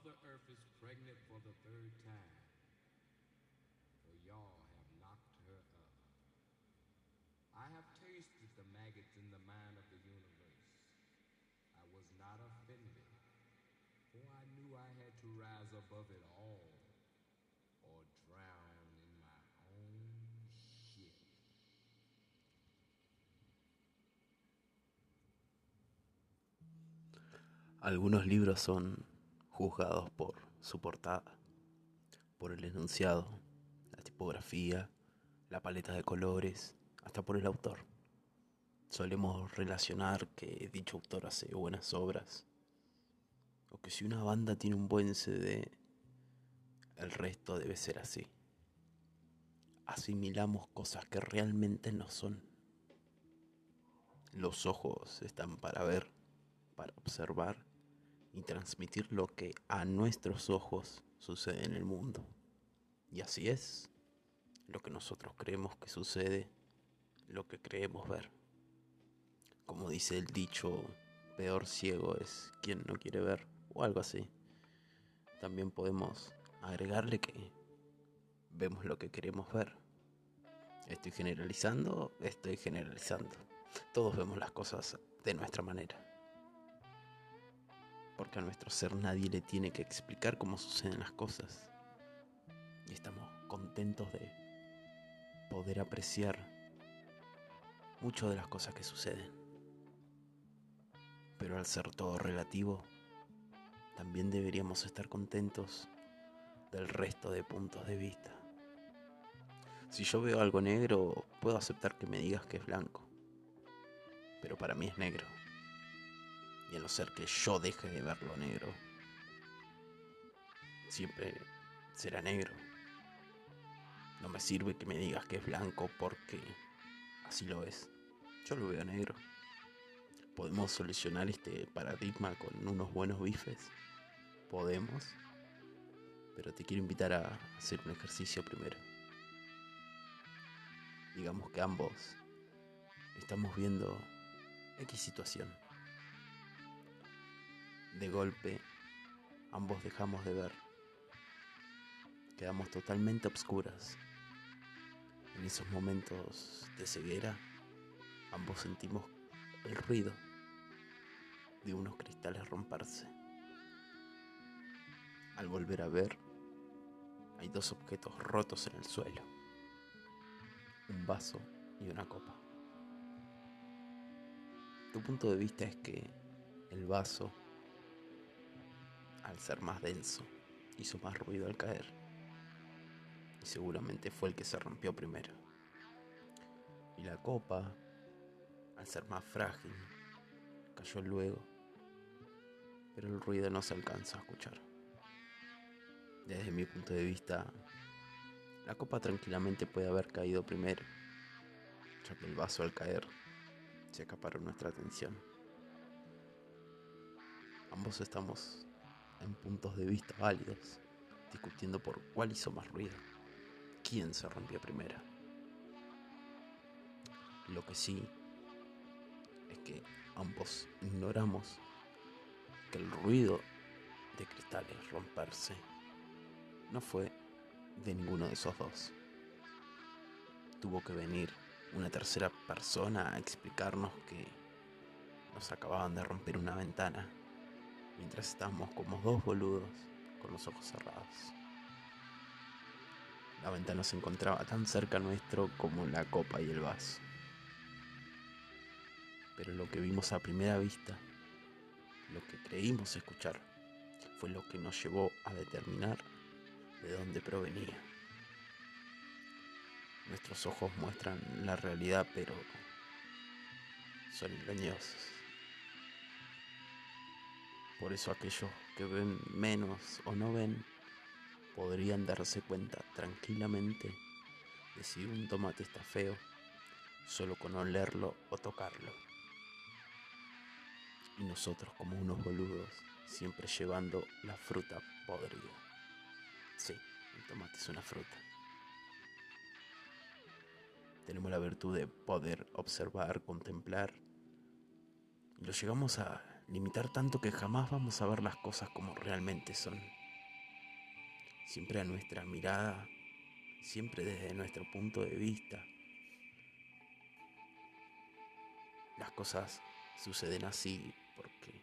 Mother Earth is pregnant for the third time. For y'all have knocked her up. I have tasted the maggots in the mind of the universe. I was not offended, for I knew I had to rise above it all or drown in my own shit. Algunos libros son juzgados por su portada, por el enunciado, la tipografía, la paleta de colores, hasta por el autor. Solemos relacionar que dicho autor hace buenas obras, o que si una banda tiene un buen CD, el resto debe ser así. Asimilamos cosas que realmente no son. Los ojos están para ver, para observar y transmitir lo que a nuestros ojos sucede en el mundo. Y así es lo que nosotros creemos que sucede, lo que creemos ver. Como dice el dicho, peor ciego es quien no quiere ver, o algo así. También podemos agregarle que vemos lo que queremos ver. Estoy generalizando, estoy generalizando. Todos vemos las cosas de nuestra manera porque a nuestro ser nadie le tiene que explicar cómo suceden las cosas. Y estamos contentos de poder apreciar mucho de las cosas que suceden. Pero al ser todo relativo, también deberíamos estar contentos del resto de puntos de vista. Si yo veo algo negro, puedo aceptar que me digas que es blanco, pero para mí es negro y a no ser que yo deje de verlo negro, siempre será negro. No me sirve que me digas que es blanco porque así lo es. Yo lo veo negro. ¿Podemos solucionar este paradigma con unos buenos bifes? Podemos. Pero te quiero invitar a hacer un ejercicio primero. Digamos que ambos estamos viendo X situación de golpe, ambos dejamos de ver. Quedamos totalmente obscuras. En esos momentos de ceguera, ambos sentimos el ruido de unos cristales romperse. Al volver a ver, hay dos objetos rotos en el suelo. Un vaso y una copa. Tu punto de vista es que el vaso al ser más denso, hizo más ruido al caer. Y seguramente fue el que se rompió primero. Y la copa, al ser más frágil, cayó luego. Pero el ruido no se alcanza a escuchar. Desde mi punto de vista, la copa tranquilamente puede haber caído primero, ya que el vaso al caer se acaparó nuestra atención. Ambos estamos en puntos de vista válidos, discutiendo por cuál hizo más ruido, quién se rompió primero. Lo que sí es que ambos ignoramos que el ruido de cristales romperse no fue de ninguno de esos dos. Tuvo que venir una tercera persona a explicarnos que nos acababan de romper una ventana mientras estábamos como dos boludos con los ojos cerrados. La ventana se encontraba tan cerca nuestro como la copa y el vaso. Pero lo que vimos a primera vista, lo que creímos escuchar, fue lo que nos llevó a determinar de dónde provenía. Nuestros ojos muestran la realidad, pero son engañosos. Por eso aquellos que ven menos o no ven podrían darse cuenta tranquilamente de si un tomate está feo solo con olerlo o tocarlo. Y nosotros como unos boludos siempre llevando la fruta podrida. Sí, el tomate es una fruta. Tenemos la virtud de poder observar, contemplar. Lo llegamos a limitar tanto que jamás vamos a ver las cosas como realmente son. Siempre a nuestra mirada, siempre desde nuestro punto de vista. Las cosas suceden así porque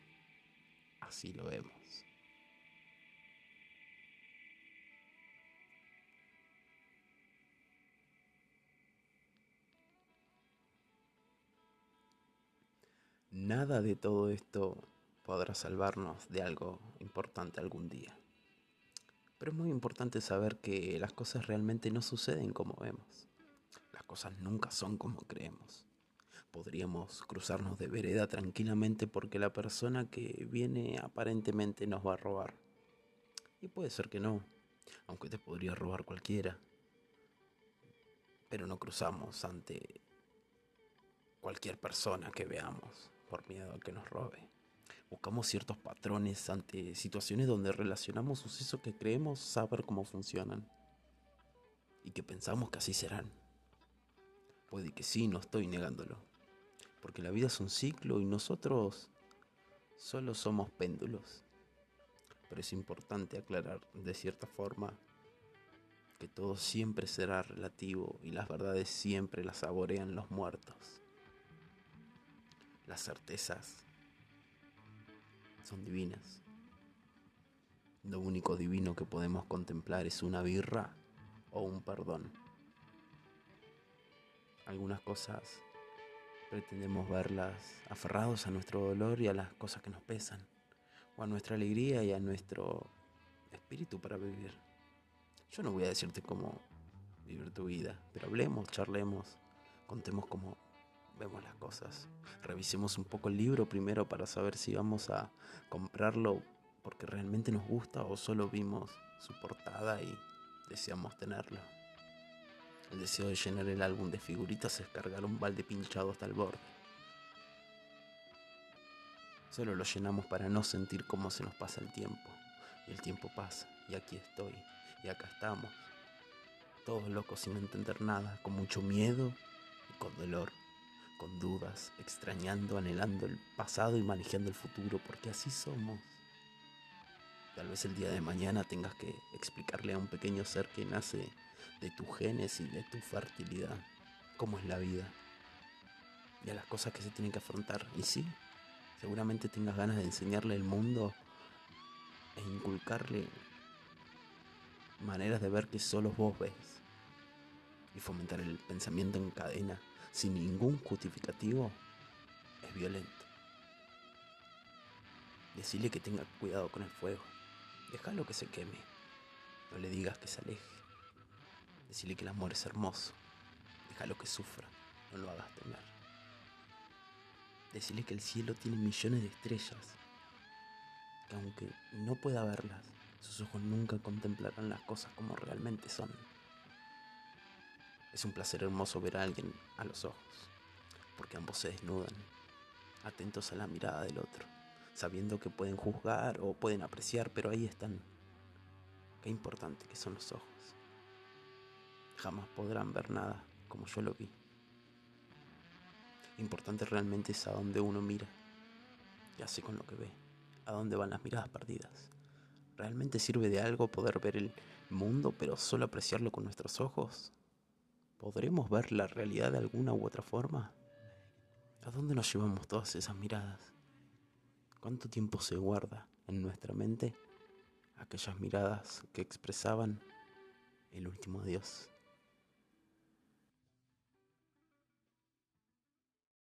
así lo vemos. Nada de todo esto podrá salvarnos de algo importante algún día. Pero es muy importante saber que las cosas realmente no suceden como vemos. Las cosas nunca son como creemos. Podríamos cruzarnos de vereda tranquilamente porque la persona que viene aparentemente nos va a robar. Y puede ser que no, aunque te podría robar cualquiera. Pero no cruzamos ante cualquier persona que veamos por miedo a que nos robe. Buscamos ciertos patrones ante situaciones donde relacionamos sucesos que creemos saber cómo funcionan y que pensamos que así serán. Puede que sí, no estoy negándolo, porque la vida es un ciclo y nosotros solo somos péndulos. Pero es importante aclarar de cierta forma que todo siempre será relativo y las verdades siempre las saborean los muertos las certezas son divinas. Lo único divino que podemos contemplar es una birra o un perdón. Algunas cosas pretendemos verlas aferrados a nuestro dolor y a las cosas que nos pesan, o a nuestra alegría y a nuestro espíritu para vivir. Yo no voy a decirte cómo vivir tu vida, pero hablemos, charlemos, contemos cómo vemos las cosas. Revisemos un poco el libro primero para saber si vamos a comprarlo porque realmente nos gusta o solo vimos su portada y deseamos tenerlo. El deseo de llenar el álbum de figuritas es cargar un balde pinchado hasta el borde. Solo lo llenamos para no sentir cómo se nos pasa el tiempo. Y el tiempo pasa, y aquí estoy, y acá estamos. Todos locos sin entender nada, con mucho miedo y con dolor con dudas, extrañando, anhelando el pasado y manejando el futuro, porque así somos. Tal vez el día de mañana tengas que explicarle a un pequeño ser que nace de tu genes y de tu fertilidad cómo es la vida y a las cosas que se tienen que afrontar. Y sí, seguramente tengas ganas de enseñarle el mundo e inculcarle maneras de ver que solo vos ves y fomentar el pensamiento en cadena sin ningún justificativo es violento. Decirle que tenga cuidado con el fuego. Déjalo que se queme. No le digas que se aleje. Decirle que el amor es hermoso. Déjalo que sufra. No lo hagas temer. Decirle que el cielo tiene millones de estrellas. Que aunque no pueda verlas, sus ojos nunca contemplarán las cosas como realmente son. Es un placer hermoso ver a alguien a los ojos, porque ambos se desnudan, atentos a la mirada del otro, sabiendo que pueden juzgar o pueden apreciar, pero ahí están. Qué importante que son los ojos. Jamás podrán ver nada como yo lo vi. Importante realmente es a dónde uno mira, y así con lo que ve, a dónde van las miradas perdidas. ¿Realmente sirve de algo poder ver el mundo pero solo apreciarlo con nuestros ojos? ¿Podremos ver la realidad de alguna u otra forma? ¿A dónde nos llevamos todas esas miradas? ¿Cuánto tiempo se guarda en nuestra mente aquellas miradas que expresaban el último adiós?